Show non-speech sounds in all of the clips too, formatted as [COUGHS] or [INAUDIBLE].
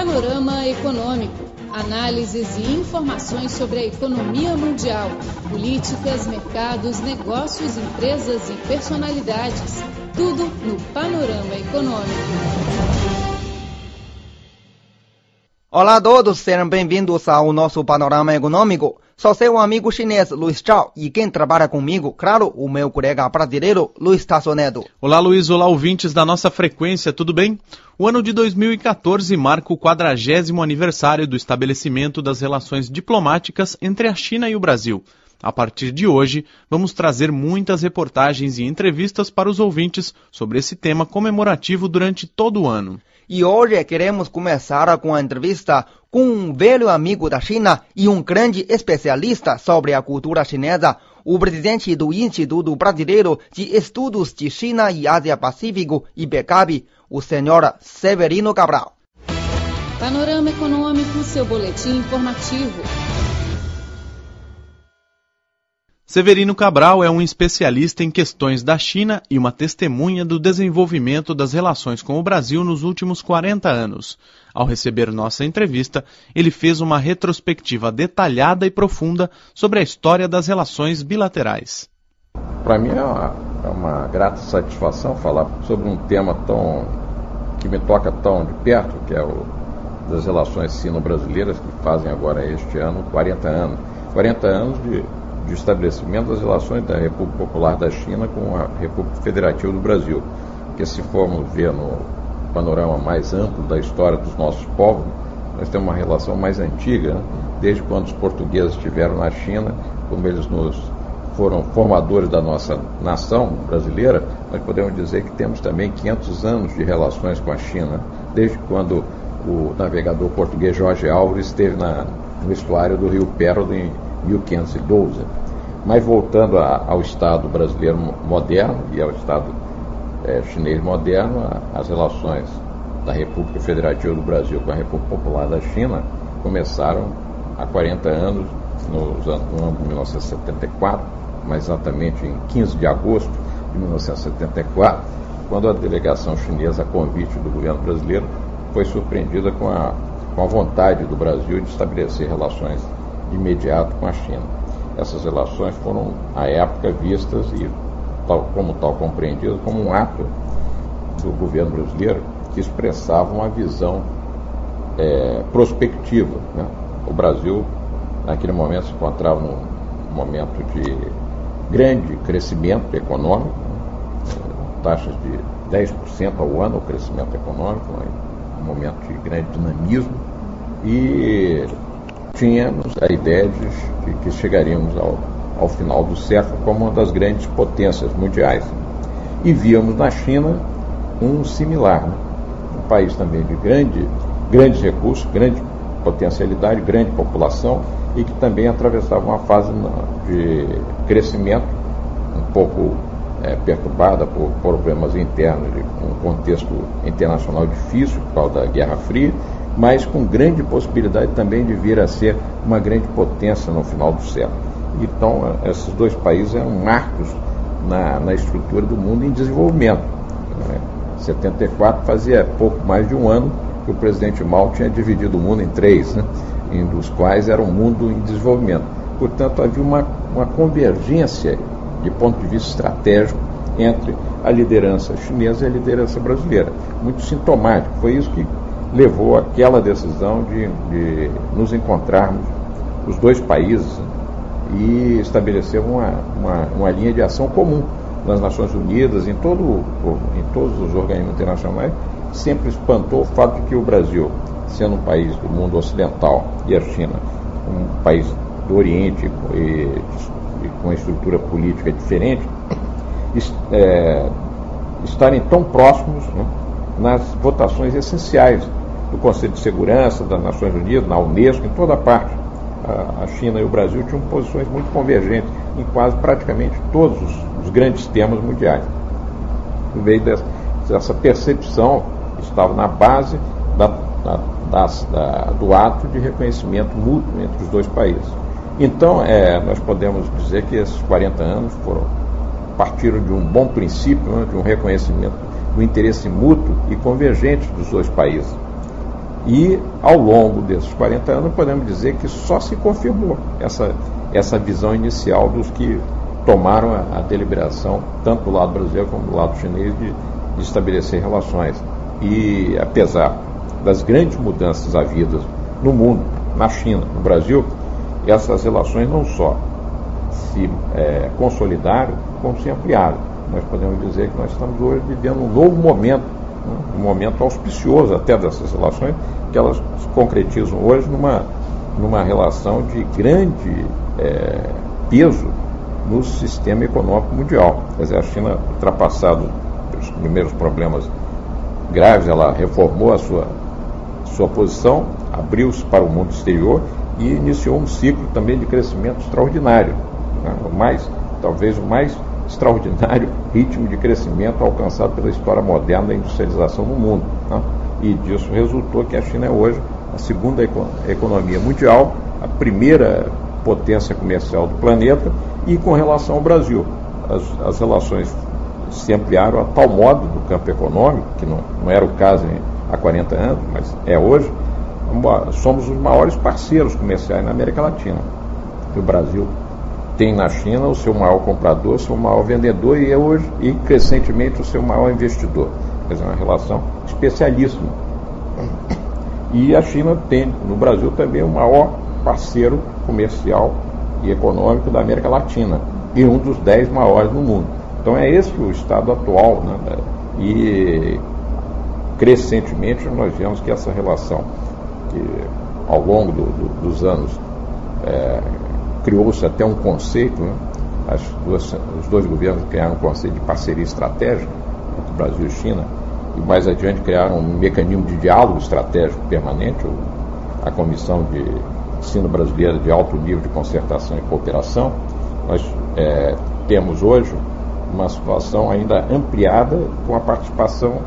Panorama Econômico. Análises e informações sobre a economia mundial, políticas, mercados, negócios, empresas e personalidades. Tudo no Panorama Econômico. Olá a todos, sejam bem-vindos ao nosso Panorama Econômico. Sou seu amigo chinês Luiz Zhao e quem trabalha comigo, claro, o meu colega brasileiro Luiz Tassonedo. Olá Luiz, olá ouvintes da nossa frequência, tudo bem? O ano de 2014 marca o quadragésimo aniversário do estabelecimento das relações diplomáticas entre a China e o Brasil. A partir de hoje, vamos trazer muitas reportagens e entrevistas para os ouvintes sobre esse tema comemorativo durante todo o ano. E hoje queremos começar com a entrevista com um velho amigo da China e um grande especialista sobre a cultura chinesa, o presidente do Instituto Brasileiro de Estudos de China e Ásia-Pacífico, IBECAB, o senhor Severino Cabral. Panorama Econômico, seu boletim informativo. Severino Cabral é um especialista em questões da China e uma testemunha do desenvolvimento das relações com o Brasil nos últimos 40 anos. Ao receber nossa entrevista, ele fez uma retrospectiva detalhada e profunda sobre a história das relações bilaterais. Para mim é uma, é uma, grata satisfação falar sobre um tema tão que me toca tão de perto, que é o das relações sino-brasileiras que fazem agora este ano 40 anos. 40 anos de de estabelecimento das relações da República Popular da China com a República Federativa do Brasil. Porque se formos ver no panorama mais amplo da história dos nossos povos, nós temos uma relação mais antiga, né? desde quando os portugueses estiveram na China, como eles nos foram formadores da nossa nação brasileira, nós podemos dizer que temos também 500 anos de relações com a China, desde quando o navegador português Jorge Álvares esteve na, no estuário do rio Pérola em 1512. Mas voltando a, ao Estado brasileiro moderno e ao Estado é, chinês moderno, a, as relações da República Federativa do Brasil com a República Popular da China começaram há 40 anos, nos, no ano de 1974, mais exatamente em 15 de agosto de 1974, quando a delegação chinesa, a convite do governo brasileiro, foi surpreendida com a, com a vontade do Brasil de estabelecer relações imediato com a China. Essas relações foram, à época, vistas e, tal, como tal, compreendidas como um ato do governo brasileiro que expressava uma visão é, prospectiva. Né? O Brasil, naquele momento, se encontrava num momento de grande crescimento econômico, né? taxas de 10% ao ano o crescimento econômico, né? um momento de grande dinamismo, e tínhamos a ideia de, que chegaríamos ao, ao final do século como uma das grandes potências mundiais. E víamos na China um similar, né? um país também de grande, grandes recursos, grande potencialidade, grande população e que também atravessava uma fase de crescimento um pouco é, perturbada por problemas internos, um contexto internacional difícil por causa da Guerra Fria mas com grande possibilidade também de vir a ser uma grande potência no final do século. Então, esses dois países eram marcos na, na estrutura do mundo em desenvolvimento. Né? 74 fazia pouco mais de um ano que o presidente Mao tinha dividido o mundo em três, né? em dos quais era um mundo em desenvolvimento. Portanto, havia uma, uma convergência de ponto de vista estratégico entre a liderança chinesa e a liderança brasileira. Muito sintomático. Foi isso que levou àquela decisão de, de nos encontrarmos, os dois países, e estabelecer uma, uma, uma, linha de ação comum nas Nações Unidas, em, todo, em todos os organismos internacionais, sempre espantou o fato de que o Brasil, sendo um país do mundo ocidental e a China, um país do Oriente e, e com uma estrutura política diferente, é, estarem tão próximos né, nas votações essenciais do Conselho de Segurança das Nações Unidas, na Unesco, em toda parte. A, China e o Brasil tinham posições muito convergentes em quase praticamente todos os, grandes temas mundiais. No meio dessa, dessa percepção estava na base da, da, da, do ato de reconhecimento mútuo entre os dois países. Então, é, nós podemos dizer que esses 40 anos foram partiram de um bom princípio, né, de um reconhecimento do interesse mútuo e convergente dos dois países E ao longo desses 40 anos podemos dizer que só se confirmou essa, essa visão inicial dos que tomaram a, a deliberação, tanto do lado brasileiro como do lado chinês, de, de estabelecer relações. E apesar das grandes mudanças havidas no mundo, na China, no Brasil, essas relações não só se é, consolidaram, como se ampliaram. Nós podemos dizer que nós estamos hoje vivendo um novo momento, um momento auspicioso até dessas relações, que elas se concretizam hoje numa, numa relação de grande é, peso no sistema econômico mundial. Quer dizer, a China, ultrapassado os primeiros problemas graves, ela reformou a sua, sua posição, abriu-se para o mundo exterior e iniciou um ciclo também de crescimento extraordinário. Né? O mais, talvez o mais extraordinário ritmo de crescimento alcançado pela história moderna da industrialização no mundo. Né? E disso resultou que a China é hoje a segunda economia mundial, a primeira potência comercial do planeta e com relação ao Brasil. As, as relações se ampliaram a tal modo do campo econômico, que não, não era o caso em, há 40 anos, mas é hoje, somos os maiores parceiros comerciais na América Latina. O Brasil tem na China o seu maior comprador, o seu maior vendedor e é hoje, e crescentemente, o seu maior investidor. Quer dizer, uma relação especialíssima. E a China tem no Brasil também o maior parceiro comercial e econômico da América Latina e um dos dez maiores no mundo. Então é esse o estado atual. Né? E crescentemente nós vemos que essa relação, que ao longo do, do, dos anos é, criou-se até um conceito, né? duas, os dois governos criaram um conceito de parceria estratégica entre Brasil e China, e mais adiante criaram um mecanismo de diálogo estratégico permanente, a Comissão de Ensino Brasileira de Alto Nível de Concertação e Cooperação. Nós é, temos hoje uma situação ainda ampliada com a participação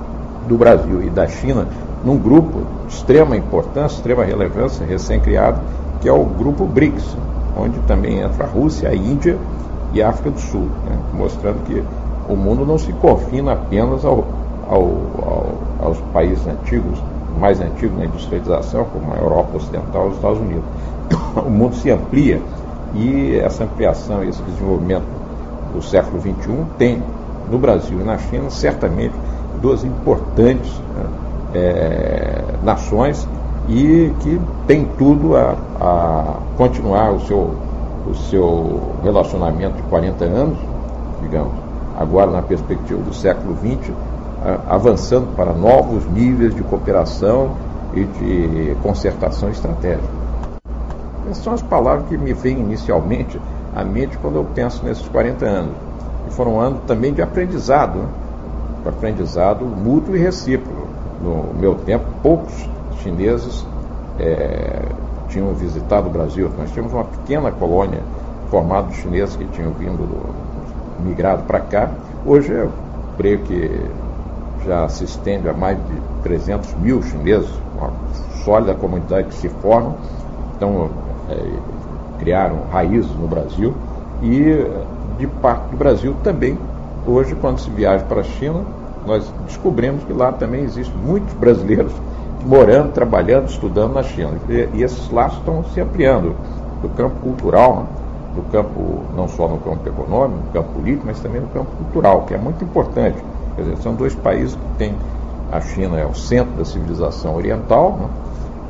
do Brasil e da China num grupo de extrema importância, extrema relevância, recém-criado, que é o grupo BRICS, onde também entra a Rússia, a Índia e a África do Sul, né? mostrando que o mundo não se confina apenas ao, ao, ao, aos países antigos, mais antigos na industrialização, como a Europa Ocidental e os Estados Unidos. [COUGHS] O mundo se amplia e essa ampliação, esse desenvolvimento do século XXI tem no Brasil e na China certamente duas importantes né, é, nações e que tem tudo a, a continuar o seu, o seu relacionamento de 40 anos, digamos, agora na perspectiva do século XX, avançando para novos níveis de cooperação e de concertação estratégica. Essas são as palavras que me vêm inicialmente à mente quando eu penso nesses 40 anos. E foram anos também de aprendizado, né? aprendizado mútuo e recíproco. No meu tempo, poucos chineses é, tinham visitado o Brasil. Nós tínhamos uma pequena colônia formada de chineses que tinham vindo, do, migrado para cá. Hoje eu creio que já se estende a mais de 300 mil chineses, uma sólida comunidade que se forma, então é, criaram raízes no Brasil e de parte do Brasil também. Hoje, quando se viaja para a China, nós descobrimos que lá também existem muitos brasileiros morando, trabalhando, estudando na China. E, e esses laços estão se ampliando do campo cultural, do campo, não só no campo econômico, no campo político, mas também no campo cultural, que é muito importante. Quer dizer, são dois países que têm. A China é o centro da civilização oriental, né?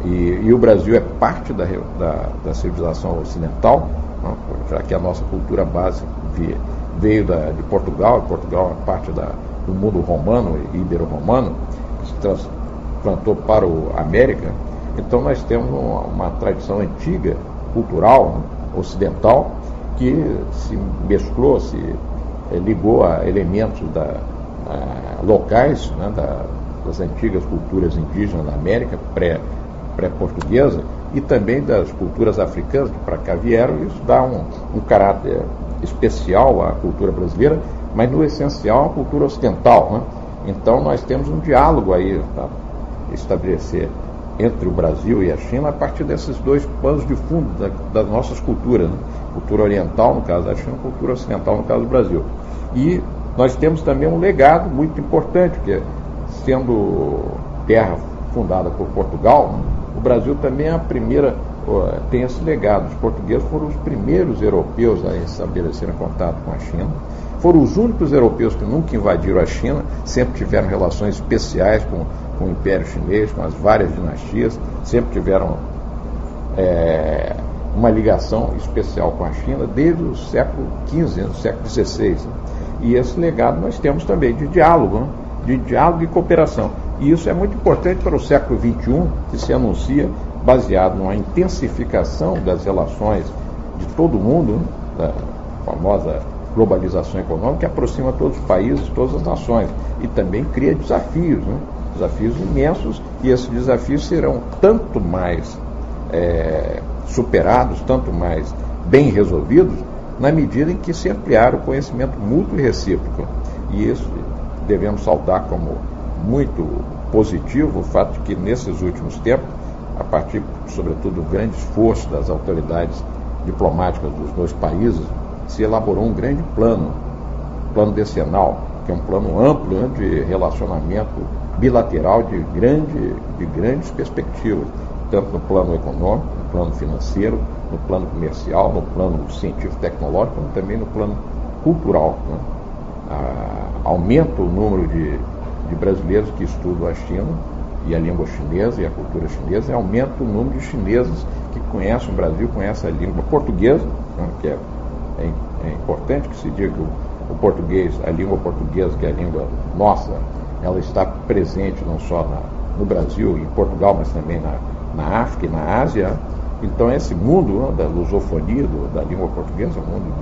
e, e, o Brasil é parte da, da, da civilização ocidental, né? já que a nossa cultura base veio, da, de Portugal, e Portugal é parte da, do mundo romano ibero-romano, que se transplantou para a América. Então nós temos uma, uma tradição antiga, cultural, ocidental, que se mesclou, se eh, ligou a elementos da, locais né, da, das antigas culturas indígenas da América, pré, pré-portuguesa, e também das culturas africanas que para cá vieram. Isso dá um, um caráter especial à cultura brasileira, mas no essencial à cultura ocidental. Né? Então nós temos um diálogo aí para estabelecer entre o Brasil e a China a partir desses dois panos de fundo da, das nossas culturas. Né? Cultura oriental, no caso da China, cultura ocidental, no caso do Brasil. E nós temos também um legado muito importante, que é, sendo terra fundada por Portugal, o Brasil também é a primeira, tem esse legado. Os portugueses foram os primeiros europeus a estabelecerem contato com a China. Foram os únicos europeus que nunca invadiram a China, sempre tiveram relações especiais com, com o Império Chinês, com as várias dinastias, sempre tiveram é, uma ligação especial com a China desde o século XV, no século XVI. E esse legado nós temos também de diálogo, né? de diálogo e cooperação. E isso é muito importante para o século XXI, que se anuncia baseado numa intensificação das relações de todo mundo, né? da famosa globalização econômica, que aproxima todos os países, todas as nações, e também cria desafios, né? Desafios imensos, e esses desafios serão tanto mais é, superados, tanto mais bem resolvidos, na medida em que se ampliar o conhecimento mútuo e recíproco. E isso devemos saudar como muito positivo o fato de que nesses últimos tempos, a partir, sobretudo, do grande esforço das autoridades diplomáticas dos dois países, se elaborou um grande plano, plano decenal, que é um plano amplo né, de relacionamento bilateral de, grande, de grandes perspectivas, tanto no plano econômico, no plano financeiro, no plano comercial, no plano científico-tecnológico, como também no plano cultural. Né? Ah, aumenta o número de, de brasileiros que estudam a China e a língua chinesa e a cultura chinesa, e aumenta o número de chineses que conhecem o Brasil, conhecem a língua portuguesa, né? que é, é, é, importante que se diga que o, o, português, a língua portuguesa, que é a língua nossa, ela está presente não só na, no Brasil, em Portugal, mas também na, na África e na Ásia. Então, esse mundo né, da lusofonia, do, da língua portuguesa, um mundo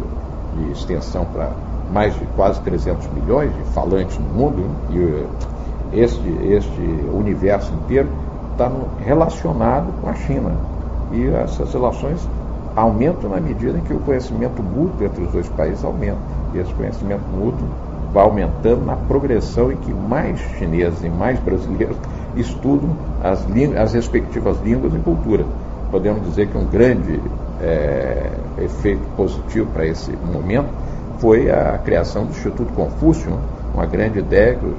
de, de extensão para mais de quase 300 milhões de falantes no mundo, e este, este universo inteiro está relacionado com a China. E essas relações aumentam na medida em que o conhecimento mútuo entre os dois países aumenta. Esse conhecimento mútuo vai aumentando na progressão em que mais chineses e mais brasileiros [LAUGHS] estudam as, as respectivas línguas e cultura. Podemos dizer que um grande é, efeito positivo para esse momento foi a criação do Instituto Confúcio, uma grande ideia que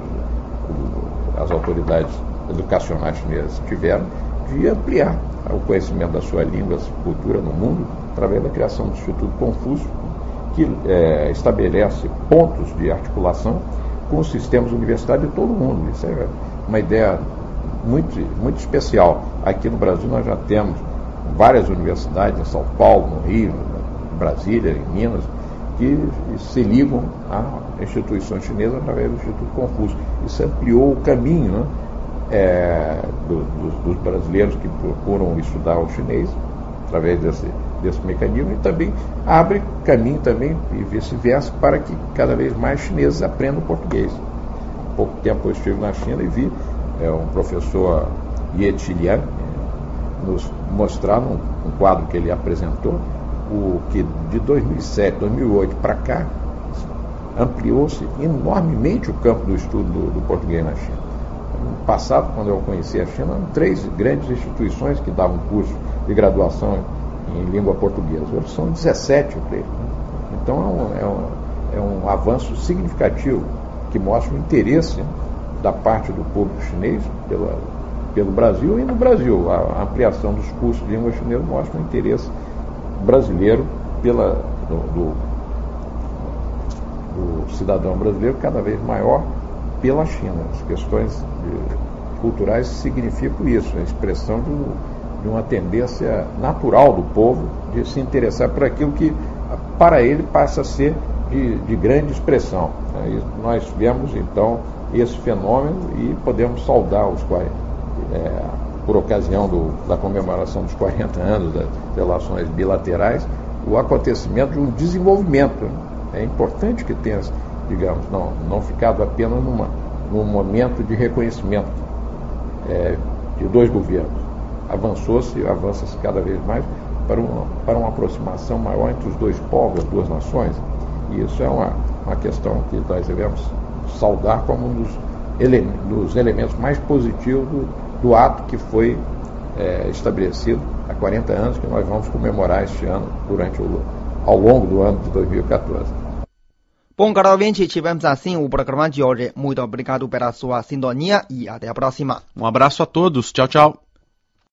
as autoridades educacionais chinesas tiveram de ampliar o conhecimento da sua língua e cultura no mundo através da criação do Instituto Confúcio, que é, estabelece pontos de articulação com os sistemas universitários de todo o mundo. Isso é uma ideia muito, muito especial. Aqui no Brasil nós já temos várias universidades, em São Paulo, no Rio, em Brasília, em Minas, que se ligam a instituições chinesas através do Instituto Confúcio. Isso ampliou o caminho né, é, do, dos, brasileiros que procuram estudar o chinês através desse, desse mecanismo e também abre caminho também e vice-versa para que cada vez mais chineses aprendam português. Pouco tempo eu estive na China e vi é, um professor Ye Liang nos mostrar num, um quadro que ele apresentou o que de 2007, 2008 para cá ampliou-se enormemente o campo do estudo do, do, português na China. No passado, quando eu conheci a China, eram três grandes instituições que davam curso de graduação em língua portuguesa. Hoje são 17, eu creio. Então é um, é um, é um avanço significativo que mostra o interesse da parte do público chinês pelo Brasil e no Brasil. A, a ampliação dos cursos de língua chinesa mostra o interesse brasileiro pela, do, do, do, cidadão brasileiro cada vez maior pela China. As questões de, culturais significam isso, a expressão de, de uma tendência natural do povo de se interessar por aquilo que para ele passa a ser de, de grande expressão. Né? nós vemos então esse fenômeno e podemos saudar os é, por ocasião do, da comemoração dos 40 anos das relações bilaterais, o acontecimento de um desenvolvimento. É importante que tenha, digamos, não, não ficado apenas numa, num momento de reconhecimento é, de dois governos. Avançou-se, avança-se cada vez mais para uma, para uma aproximação maior entre os dois povos, as duas nações. E isso é uma, uma questão que nós devemos saudar como um dos, ele, dos elementos mais positivos do, do ato que foi é, estabelecido há 40 anos, que nós vamos comemorar este ano, durante o, ao longo do ano de 2014. Bom, caro ouvinte, tivemos assim o programa de hoje. Muito obrigado pela sua sintonia e até a próxima. Um abraço a todos. Tchau, tchau.